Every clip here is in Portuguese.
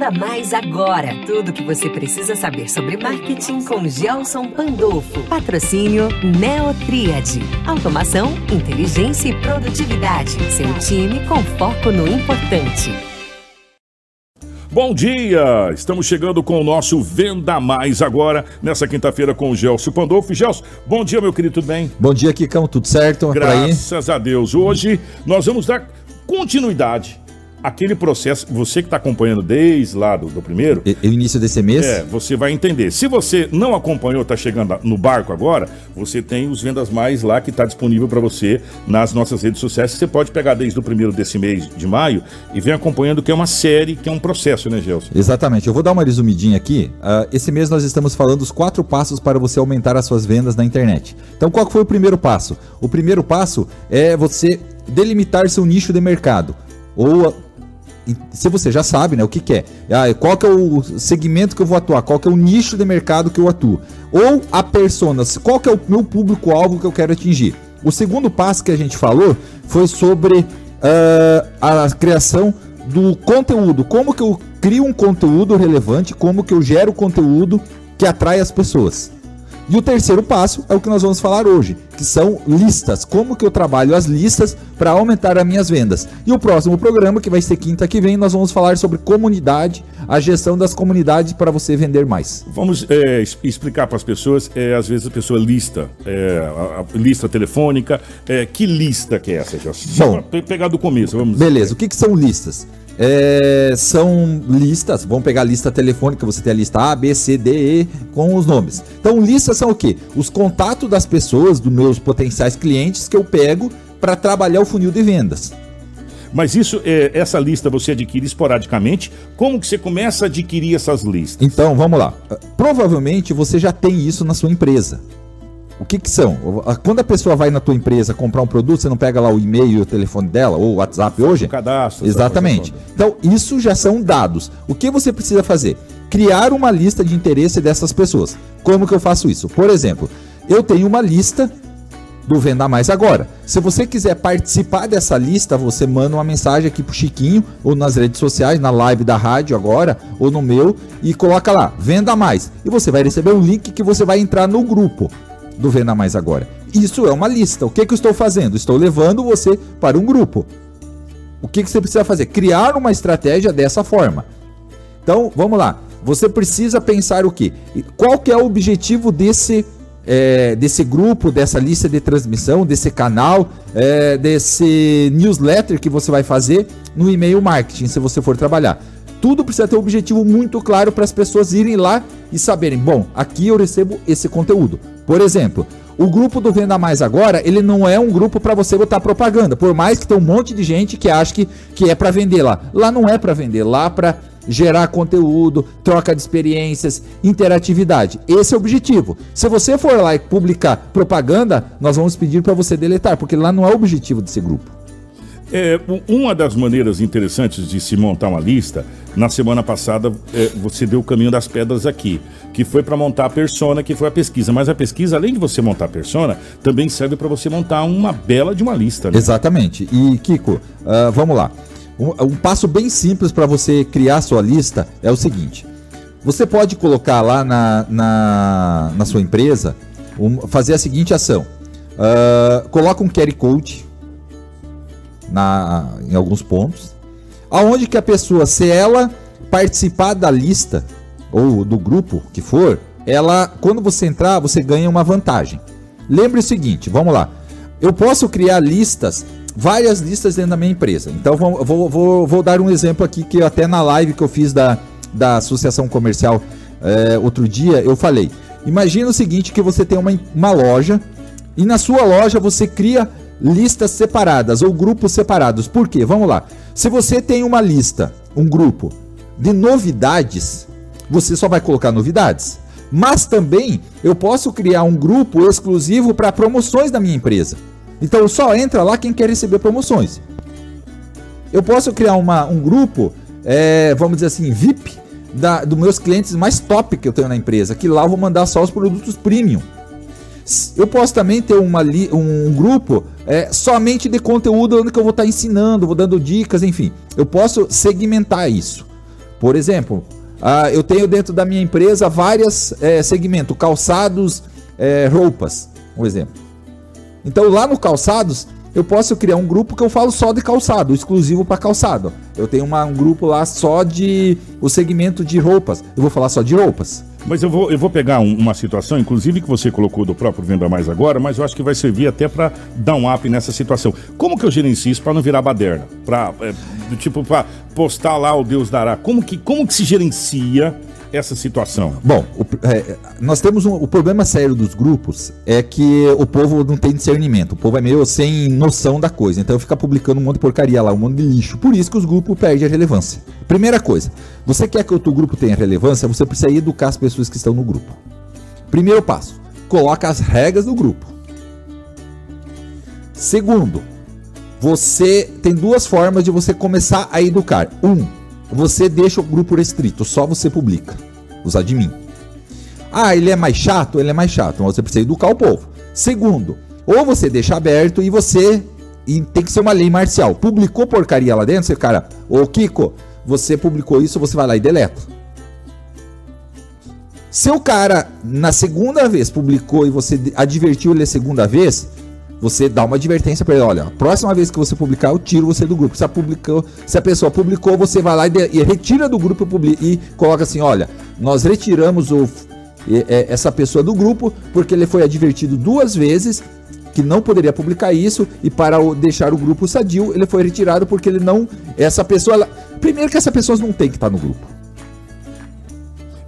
Venda Mais agora. Tudo o que você precisa saber sobre marketing com Gelson Pandolfo. Patrocínio Neotriad. Automação, inteligência e produtividade. Seu time com foco no importante. Bom dia! Estamos chegando com o nosso Venda Mais agora, nessa quinta-feira com o Gelson Pandolfo. Gelson, bom dia, meu querido, tudo bem? Bom dia, Kikão, tudo certo? Graças a Deus. Hoje nós vamos dar continuidade aquele processo, você que está acompanhando desde lá do, do primeiro. O início desse mês? É, você vai entender. Se você não acompanhou, está chegando no barco agora, você tem os Vendas Mais lá que está disponível para você nas nossas redes sociais. Você pode pegar desde o primeiro desse mês de maio e vem acompanhando, que é uma série, que é um processo, né, Gelson? Exatamente. Eu vou dar uma resumidinha aqui. Uh, esse mês nós estamos falando os quatro passos para você aumentar as suas vendas na internet. Então, qual foi o primeiro passo? O primeiro passo é você delimitar seu nicho de mercado. Ou se você já sabe, né, o que, que é, ah, qual que é o segmento que eu vou atuar, qual que é o nicho de mercado que eu atuo, ou a persona, qual que é o meu público-alvo que eu quero atingir. O segundo passo que a gente falou foi sobre uh, a criação do conteúdo, como que eu crio um conteúdo relevante, como que eu gero conteúdo que atrai as pessoas. E o terceiro passo é o que nós vamos falar hoje, que são listas. Como que eu trabalho as listas para aumentar as minhas vendas. E o próximo programa, que vai ser quinta que vem, nós vamos falar sobre comunidade, a gestão das comunidades para você vender mais. Vamos é, explicar para as pessoas, é, às vezes a pessoa lista, é, a, a lista telefônica, é, que lista que é essa, Só Bom, pegar do começo, vamos Beleza, o que, que são listas? É, são listas, vamos pegar a lista telefônica, você tem a lista A, B, C, D, E com os nomes. Então, listas são o quê? Os contatos das pessoas, dos meus potenciais clientes que eu pego para trabalhar o funil de vendas. Mas isso, é, essa lista você adquire esporadicamente. Como que você começa a adquirir essas listas? Então, vamos lá. Provavelmente você já tem isso na sua empresa. O que que são? Quando a pessoa vai na tua empresa comprar um produto, você não pega lá o e-mail e o telefone dela, ou o WhatsApp hoje? O cadastro. Exatamente. Então, isso já são dados. O que você precisa fazer? Criar uma lista de interesse dessas pessoas. Como que eu faço isso? Por exemplo, eu tenho uma lista do Venda Mais Agora. Se você quiser participar dessa lista, você manda uma mensagem aqui pro Chiquinho, ou nas redes sociais, na live da rádio agora, ou no meu, e coloca lá, Venda Mais. E você vai receber um link que você vai entrar no grupo do Venda Mais Agora. Isso é uma lista. O que, que eu estou fazendo? Estou levando você para um grupo. O que, que você precisa fazer? Criar uma estratégia dessa forma. Então, vamos lá. Você precisa pensar o quê? Qual que é o objetivo desse, é, desse grupo, dessa lista de transmissão, desse canal, é, desse newsletter que você vai fazer no e-mail marketing, se você for trabalhar? Tudo precisa ter um objetivo muito claro para as pessoas irem lá e saberem, bom, aqui eu recebo esse conteúdo. Por exemplo, o grupo do Venda Mais Agora, ele não é um grupo para você botar propaganda, por mais que tem um monte de gente que acha que, que é para vender lá. Lá não é para vender, lá para gerar conteúdo, troca de experiências, interatividade. Esse é o objetivo. Se você for lá e publicar propaganda, nós vamos pedir para você deletar, porque lá não é o objetivo desse grupo. É, uma das maneiras interessantes de se montar uma lista, na semana passada é, você deu o caminho das pedras aqui, que foi para montar a persona, que foi a pesquisa. Mas a pesquisa, além de você montar a persona, também serve para você montar uma bela de uma lista. Né? Exatamente. E Kiko, uh, vamos lá. Um, um passo bem simples para você criar sua lista é o seguinte: você pode colocar lá na, na, na sua empresa, um, fazer a seguinte ação. Uh, coloca um carry code na, em alguns pontos, aonde que a pessoa, se ela participar da lista ou do grupo que for, ela, quando você entrar, você ganha uma vantagem. Lembre o seguinte, vamos lá. Eu posso criar listas, várias listas dentro da minha empresa. Então vou, vou, vou, vou dar um exemplo aqui que até na live que eu fiz da, da associação comercial é, outro dia eu falei. Imagina o seguinte que você tem uma, uma loja e na sua loja você cria listas separadas ou grupos separados. Por quê? Vamos lá. Se você tem uma lista, um grupo de novidades, você só vai colocar novidades. Mas também eu posso criar um grupo exclusivo para promoções da minha empresa. Então só entra lá quem quer receber promoções. Eu posso criar uma, um grupo, é, vamos dizer assim, VIP, da, dos meus clientes mais top que eu tenho na empresa, que lá eu vou mandar só os produtos premium. Eu posso também ter uma um grupo é, somente de conteúdo onde eu vou estar ensinando, vou dando dicas, enfim. Eu posso segmentar isso. Por exemplo, ah, eu tenho dentro da minha empresa vários é, segmentos, calçados, é, roupas, um exemplo. Então lá no calçados eu posso criar um grupo que eu falo só de calçado, exclusivo para calçado. Eu tenho uma, um grupo lá só de o segmento de roupas. Eu vou falar só de roupas. Mas eu vou, eu vou pegar um, uma situação, inclusive que você colocou do próprio Venda Mais agora, mas eu acho que vai servir até para dar um up nessa situação. Como que eu gerencio isso para não virar baderna? Para é, tipo para postar lá o Deus dará. Como que como que se gerencia essa situação? Bom, o, é, nós temos um, o problema sério dos grupos é que o povo não tem discernimento, o povo é meio sem noção da coisa, então fica publicando um monte de porcaria lá, um monte de lixo. Por isso que os grupos perdem a relevância. Primeira coisa, você quer que o teu grupo tenha relevância, você precisa educar as pessoas que estão no grupo. Primeiro passo, coloca as regras do grupo. Segundo, você tem duas formas de você começar a educar. Um, você deixa o grupo restrito, só você publica. Os admin. Ah, ele é mais chato? Ele é mais chato, mas você precisa educar o povo. Segundo, ou você deixa aberto e você. E tem que ser uma lei marcial. Publicou porcaria lá dentro, você, cara, ô Kiko, você publicou isso, você vai lá e deleta. Se o cara, na segunda vez, publicou e você advertiu ele a segunda vez, você dá uma advertência para ele, olha, a próxima vez que você publicar, eu tiro você do grupo. Se a, publicou, se a pessoa publicou, você vai lá e, de, e retira do grupo e, e, coloca assim, olha, nós retiramos o, e, é, essa pessoa do grupo porque ele foi advertido duas vezes que não poderia publicar isso e para o, deixar o grupo sadio, ele foi retirado porque ele não, essa pessoa, ela, primeiro que essa pessoa não tem que estar no grupo.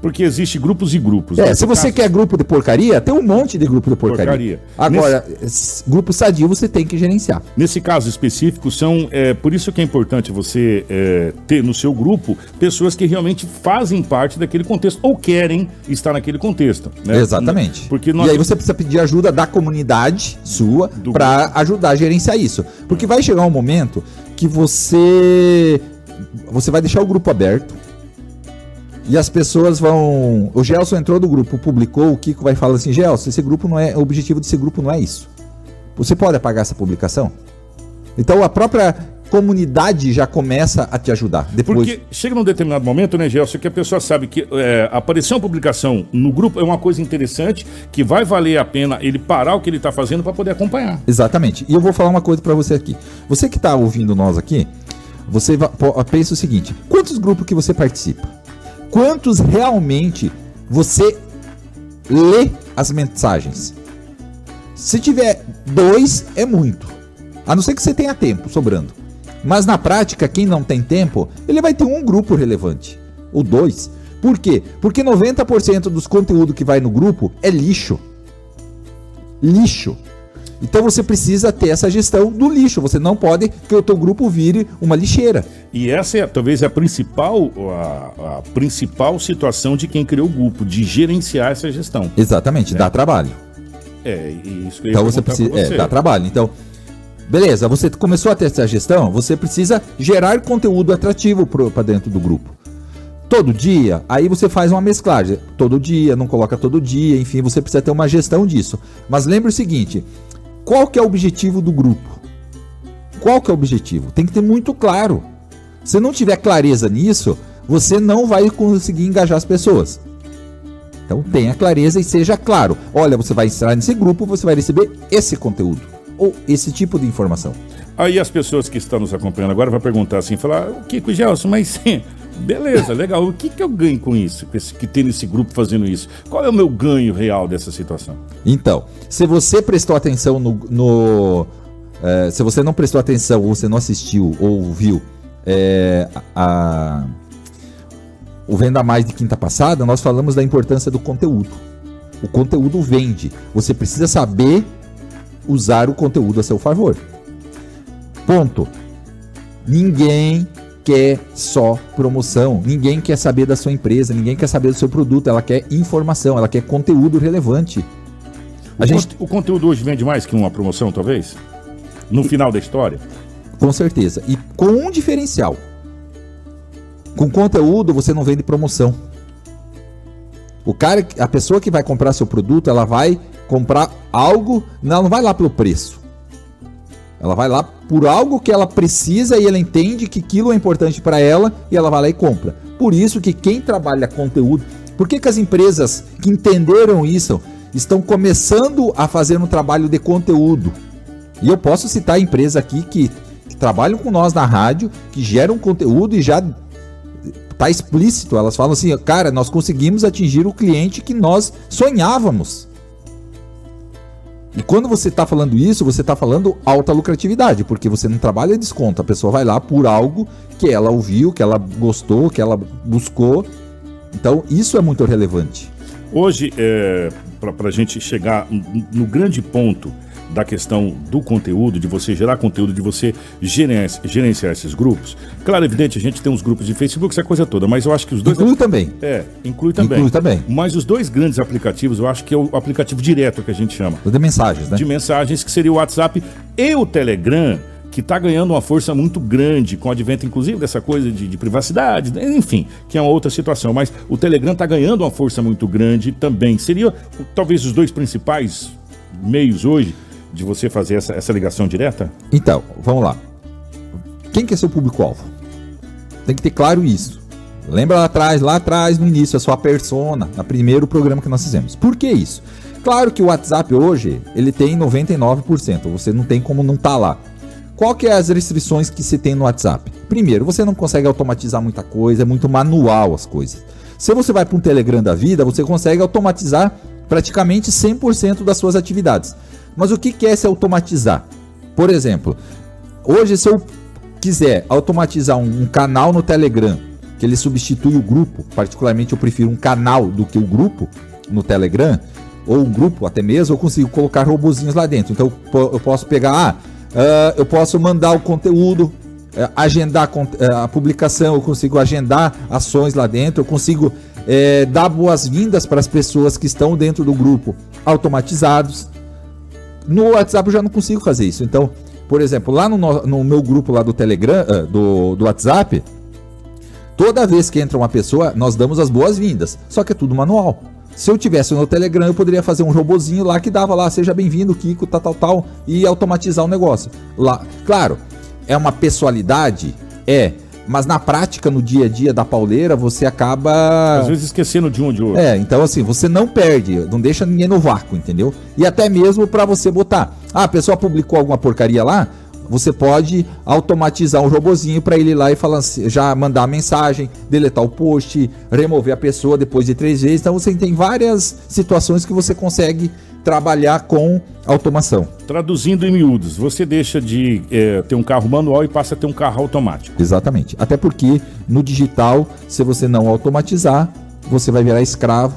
Porque existe grupos e grupos. É, né? se você caso... quer grupo de porcaria, tem um monte de grupo de porcaria. porcaria. Agora, Nesse... grupo sadio você tem que gerenciar. Nesse caso específico, são. É, por isso que é importante você é, ter no seu grupo pessoas que realmente fazem parte daquele contexto ou querem estar naquele contexto. Né? Exatamente. Porque nós... E aí você precisa pedir ajuda da comunidade sua para ajudar a gerenciar isso. Porque vai chegar um momento que você. Você vai deixar o grupo aberto e as pessoas vão. O Gelson entrou do grupo, publicou, o Kiko vai falar assim: Gelson, esse grupo não é. O objetivo desse grupo não é isso. Você pode apagar essa publicação? Então a própria comunidade já começa a te ajudar. Depois... Porque chega num determinado momento, né, Gelson, que a pessoa sabe que é, aparecer uma publicação no grupo é uma coisa interessante, que vai valer a pena ele parar o que ele está fazendo para poder acompanhar. Exatamente. E eu vou falar uma coisa para você aqui. Você que está ouvindo nós aqui, você pensa o seguinte: quantos grupos que você participa? Quantos realmente você lê as mensagens. Se tiver dois, é muito. A não ser que você tenha tempo sobrando. Mas na prática, quem não tem tempo, ele vai ter um grupo relevante. Ou dois. Por quê? Porque 90% dos conteúdos que vai no grupo é lixo. Lixo. Então você precisa ter essa gestão do lixo. Você não pode que o teu grupo vire uma lixeira. E essa é talvez a principal, a, a principal situação de quem criou o grupo, de gerenciar essa gestão. Né? dá trabalho. É, isso que eu Então você precisa. Você. É, dá trabalho. Então, beleza, você começou a ter essa gestão, você precisa gerar conteúdo atrativo para dentro do grupo. Todo dia, aí você faz uma mesclagem. Todo dia, não coloca todo dia, enfim, você precisa ter uma gestão disso. Mas lembre o seguinte: qual que é o objetivo do grupo? Qual que é o objetivo? Tem que ter muito claro. Se não tiver clareza nisso, você não vai conseguir engajar as pessoas. Então tenha clareza e seja claro. Olha, você vai entrar nesse grupo, você vai receber esse conteúdo ou esse tipo de informação. Aí as pessoas que estão nos acompanhando agora vão perguntar assim, falar, o Kiko Gelson, mas beleza, legal, o que, que eu ganho com isso, com esse, que tem nesse grupo fazendo isso? Qual é o meu ganho real dessa situação? Então, se você prestou atenção no... no é, se você não prestou atenção, ou você não assistiu, ou viu é, a, o Venda Mais de quinta passada, nós falamos da importância do conteúdo. O conteúdo vende. Você precisa saber usar o conteúdo a seu favor. Ponto. Ninguém quer só promoção, ninguém quer saber da sua empresa, ninguém quer saber do seu produto, ela quer informação, ela quer conteúdo relevante. A o, gente... o conteúdo hoje vende mais que uma promoção, talvez? No final da história? Com certeza. E com um diferencial. Com conteúdo você não vende promoção. O cara, a pessoa que vai comprar seu produto, ela vai comprar algo, ela não vai lá pelo preço. Ela vai lá por algo que ela precisa e ela entende que aquilo é importante para ela e ela vai lá e compra. Por isso que quem trabalha conteúdo, por que, que as empresas que entenderam isso estão começando a fazer um trabalho de conteúdo? E eu posso citar a empresa aqui que, trabalham com nós na rádio, que geram conteúdo e já tá explícito. Elas falam assim, cara, nós conseguimos atingir o cliente que nós sonhávamos. E quando você está falando isso, você está falando alta lucratividade, porque você não trabalha desconto. A pessoa vai lá por algo que ela ouviu, que ela gostou, que ela buscou. Então, isso é muito relevante. Hoje, é, para a gente chegar no grande ponto da questão do conteúdo, de você gerar conteúdo, de você gerenciar, gerenciar esses grupos. Claro, evidente, a gente tem uns grupos de Facebook, essa coisa toda, mas eu acho que os dois. Inclui também. É, inclui também. Inclui também. Mas os dois grandes aplicativos, eu acho que é o aplicativo direto que a gente chama. De mensagens, né? De mensagens, que seria o WhatsApp e o Telegram que está ganhando uma força muito grande, com o advento, inclusive, dessa coisa de, de, privacidade, enfim, que é uma outra situação. Mas o Telegram está ganhando uma força muito grande também. Seria talvez os dois principais meios hoje de você fazer essa, essa ligação direta? Então, vamos lá. Quem que é seu público-alvo? Tem que ter claro isso. Lembra lá atrás, lá atrás, no início, a sua persona, no primeiro programa que nós fizemos. Por que isso? Claro que o WhatsApp hoje, ele tem 99%, você não tem como não estar tá lá. Qual que é as restrições que se tem no WhatsApp? Primeiro, você não consegue automatizar muita coisa, é muito manual as coisas. Se você vai para um Telegram da vida, você consegue automatizar praticamente 100% das suas atividades. Mas o que é se automatizar? Por exemplo, hoje se eu quiser automatizar um, canal no Telegram, que ele substitui o grupo, particularmente eu prefiro um canal do que o grupo no Telegram, ou um grupo até mesmo, eu consigo colocar robozinhos lá dentro. Então eu posso pegar, ah, uh, eu posso mandar o conteúdo, uh, agendar uh, a publicação, eu consigo agendar ações lá dentro, eu consigo eh, dar boas-vindas para as pessoas que estão dentro do grupo automatizados. No WhatsApp eu já não consigo fazer isso. Então, por exemplo, lá no, no meu grupo lá do Telegram, uh, do, do WhatsApp, toda vez que entra uma pessoa, nós damos as boas-vindas. Só que é tudo manual. Se eu tivesse no Telegram, eu poderia fazer um robozinho lá que dava lá, seja bem-vindo, Kiko, tal, tal, tal, e automatizar o negócio. Lá, claro, é uma pessoalidade, é, mas na prática, no dia a dia da pauleira, você acaba. Às vezes esquecendo de um ou de outro. É, então assim, você não perde, não deixa ninguém no vácuo, entendeu? E até mesmo para você botar. Ah, a pessoa publicou alguma porcaria lá, você pode automatizar um robozinho para ele ir lá e falar, já mandar a mensagem, deletar o post, remover a pessoa depois de três vezes. Então você tem várias situações que você consegue trabalhar com automação. Traduzindo em miúdos, você deixa de é, ter um carro manual e passa a ter um carro automático. Exatamente. Até porque no digital, se você não automatizar, você vai virar escravo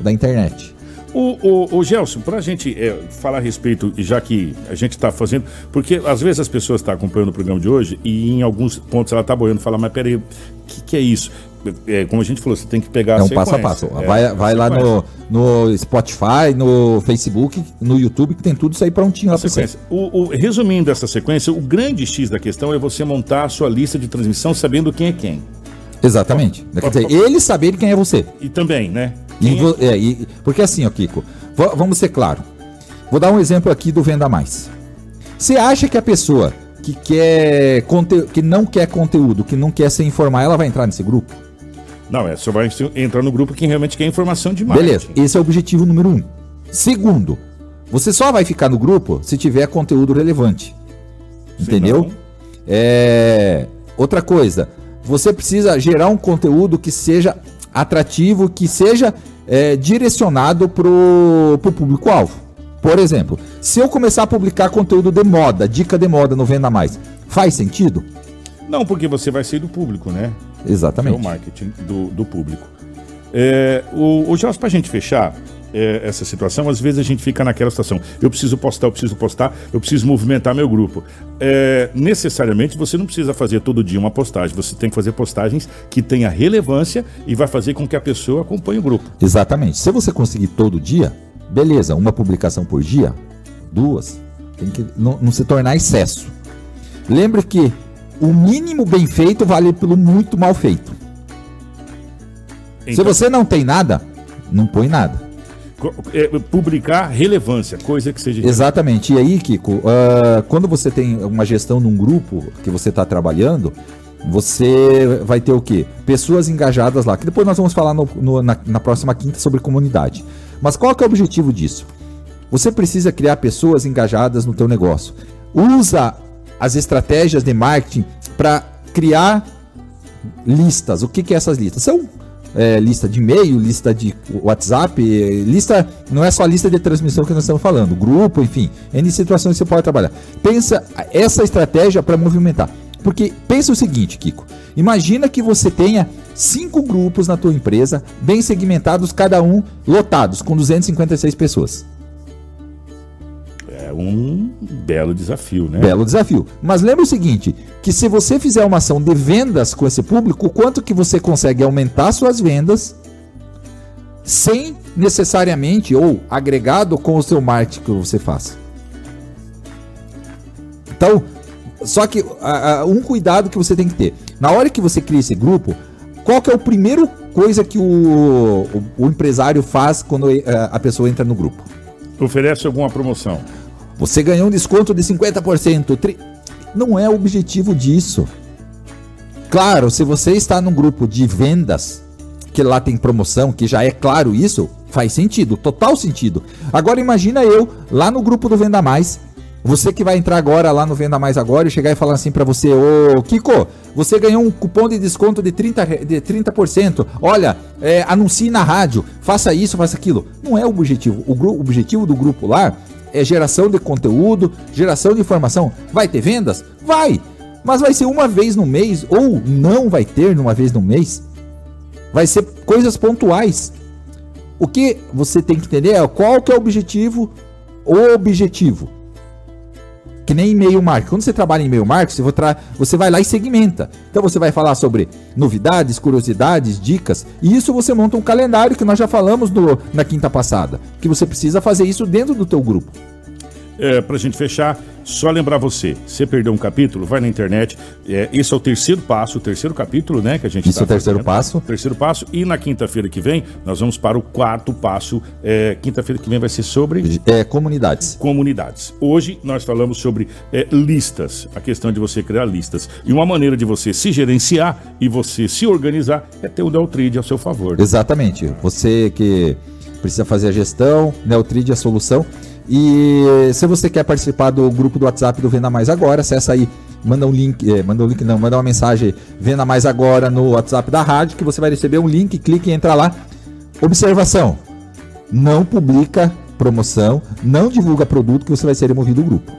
da internet. O, o, o Gelson, para a gente é, falar a respeito, já que a gente está fazendo, porque às vezes as pessoas estão tá acompanhando o programa de hoje e em alguns pontos ela está boiando e fala, mas peraí, o que, que é isso? É, como a gente falou, você tem que pegar É um passo a passo. É, vai vai lá no, no Spotify, no Facebook, no YouTube, que tem tudo isso aí prontinho lá sequência. O, o, resumindo essa sequência, o grande X da questão é você montar a sua lista de transmissão sabendo quem é quem. Exatamente. Quer dizer, ele saber quem é você. E também, né? E, é? É, e, porque assim, ó, Kiko, vamos ser claro. Vou dar um exemplo aqui do Venda Mais. Você acha que a pessoa que quer que não quer conteúdo, que não quer se informar, ela vai entrar nesse grupo? Não, é, você vai entrar no grupo quem realmente quer informação de marketing. Beleza, esse é o objetivo número um. Segundo, você só vai ficar no grupo se tiver conteúdo relevante. Entendeu? É... Outra coisa, você precisa gerar um conteúdo que seja atrativo, que seja é, direcionado para o público-alvo. Por exemplo, se eu começar a publicar conteúdo de moda, dica de moda no Venda Mais, faz sentido? Não, porque você vai ser do público, né? Exatamente. É o marketing do, do público. É, o, o Jorge, para a gente fechar é, essa situação, às vezes a gente fica naquela situação. Eu preciso postar, eu preciso postar, eu preciso movimentar meu grupo. É, necessariamente você não precisa fazer todo dia uma postagem. Você tem que fazer postagens que tenha relevância e vai fazer com que a pessoa acompanhe o grupo. Exatamente. Se você conseguir todo dia, beleza, uma publicação por dia, duas, tem que não, não se tornar excesso. Lembre que o mínimo bem feito vale pelo muito mal feito. Então, Se você não tem nada, não põe nada. É, publicar relevância, coisa que seja. Exatamente. E aí, Kiko, uh, quando você tem uma gestão num grupo que você está trabalhando, você vai ter o quê? Pessoas engajadas lá, que depois nós vamos falar no, no, na, na, próxima quinta sobre comunidade. Mas qual que é o objetivo disso? Você precisa criar pessoas engajadas no teu negócio. Usa as estratégias de marketing para criar listas. O que, que é essas listas? São é, lista de e-mail, lista de WhatsApp, lista não é só lista de transmissão que nós estamos falando, grupo, enfim, N situações você pode trabalhar. Pensa essa estratégia para movimentar. Porque pensa o seguinte, Kiko. Imagina que você tenha cinco grupos na tua empresa, bem segmentados, cada um lotados, com 256 pessoas. Um belo desafio, né? Belo desafio. Mas lembra o seguinte, que se você fizer uma ação de vendas com esse público, quanto que você consegue aumentar suas vendas sem necessariamente ou agregado com o seu marketing que você faz. Então, só que um cuidado que você tem que ter. Na hora que você cria esse grupo, qual que é o primeiro coisa que o, o, o empresário faz quando eh, a pessoa entra no grupo? Oferece alguma promoção. Você ganhou um desconto de 50%. Tri... Não é o objetivo disso. Claro, se você está num grupo de vendas, que lá tem promoção, que já é claro isso, faz sentido, total sentido. Agora imagina eu lá no grupo do Venda Mais, você que vai entrar agora lá no Venda Mais Agora e chegar e falar assim para você, ô Kiko, você ganhou um cupom de desconto de 30%. De 30%. Olha, é, anuncie na rádio, faça isso, faça aquilo. Não é o objetivo. O, o objetivo do grupo lá é geração de conteúdo, geração de informação. Vai ter vendas? Vai! Mas vai ser uma vez no mês, ou não vai ter uma vez no mês. Vai ser coisas pontuais. O que você tem que entender é qual que é o objetivo, o objetivo. Que nem e-mail marketing. Quando você trabalha em e-mail marketing, você vai lá e segmenta. Então você vai falar sobre novidades, curiosidades, dicas. E isso você monta um calendário que nós já falamos na quinta passada. Que você precisa fazer isso dentro do teu grupo. É, pra gente fechar, só lembrar você, você perdeu um capítulo, vai na internet. É, esse é o terceiro passo, o terceiro capítulo, né? Que a gente Isso tá é o terceiro fazendo, passo. Terceiro passo. E na quinta-feira que vem, nós vamos para o quarto passo. É, quinta-feira que vem vai ser sobre. É, comunidades. Comunidades. Hoje nós falamos sobre é, listas, a questão de você criar listas. E uma maneira de você se gerenciar e você se organizar é ter o Neutrid ao seu favor. Exatamente. Você que precisa fazer a gestão, Neutrid é a solução. E se você quer participar do grupo do WhatsApp do Venda Mais Agora, acessa aí, manda um link, é, manda um link não, manda uma mensagem Venda Mais Agora no WhatsApp da rádio que você vai receber um link, clique e entra lá. Observação: não publica promoção, não divulga produto que você vai ser removido do grupo.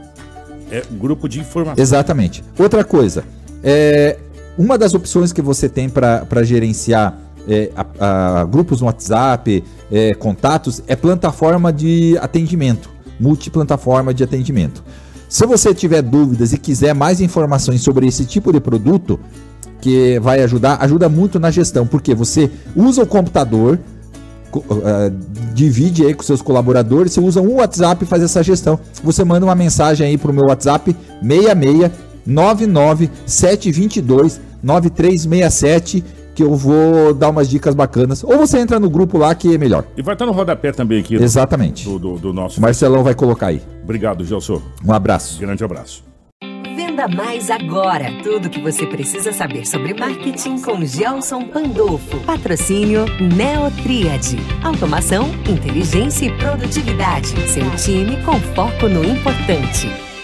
É grupo de informação. Exatamente. Outra coisa, é, uma das opções que você tem para gerenciar é, a, a, grupos no WhatsApp, é, contatos, é plataforma de atendimento multiplataforma de atendimento. Se você tiver dúvidas e quiser mais informações sobre esse tipo de produto, que vai ajudar, ajuda muito na gestão, porque você usa o computador, uh, divide aí com seus colaboradores, você usa um WhatsApp e faz essa gestão. Você manda uma mensagem aí para o meu WhatsApp 66 99 722 9367 que eu vou dar umas dicas bacanas. Ou você entra no grupo lá que é melhor. E vai estar no rodapé também aqui. Exatamente. Do, do, do nosso. Marcelão vai colocar aí. Obrigado, Gelson. Um abraço. Grande abraço. Venda mais agora. Tudo que você precisa saber sobre marketing com Gelson Pandolfo. Patrocínio Neotriad. Automação, inteligência e produtividade. Seu time com foco no importante.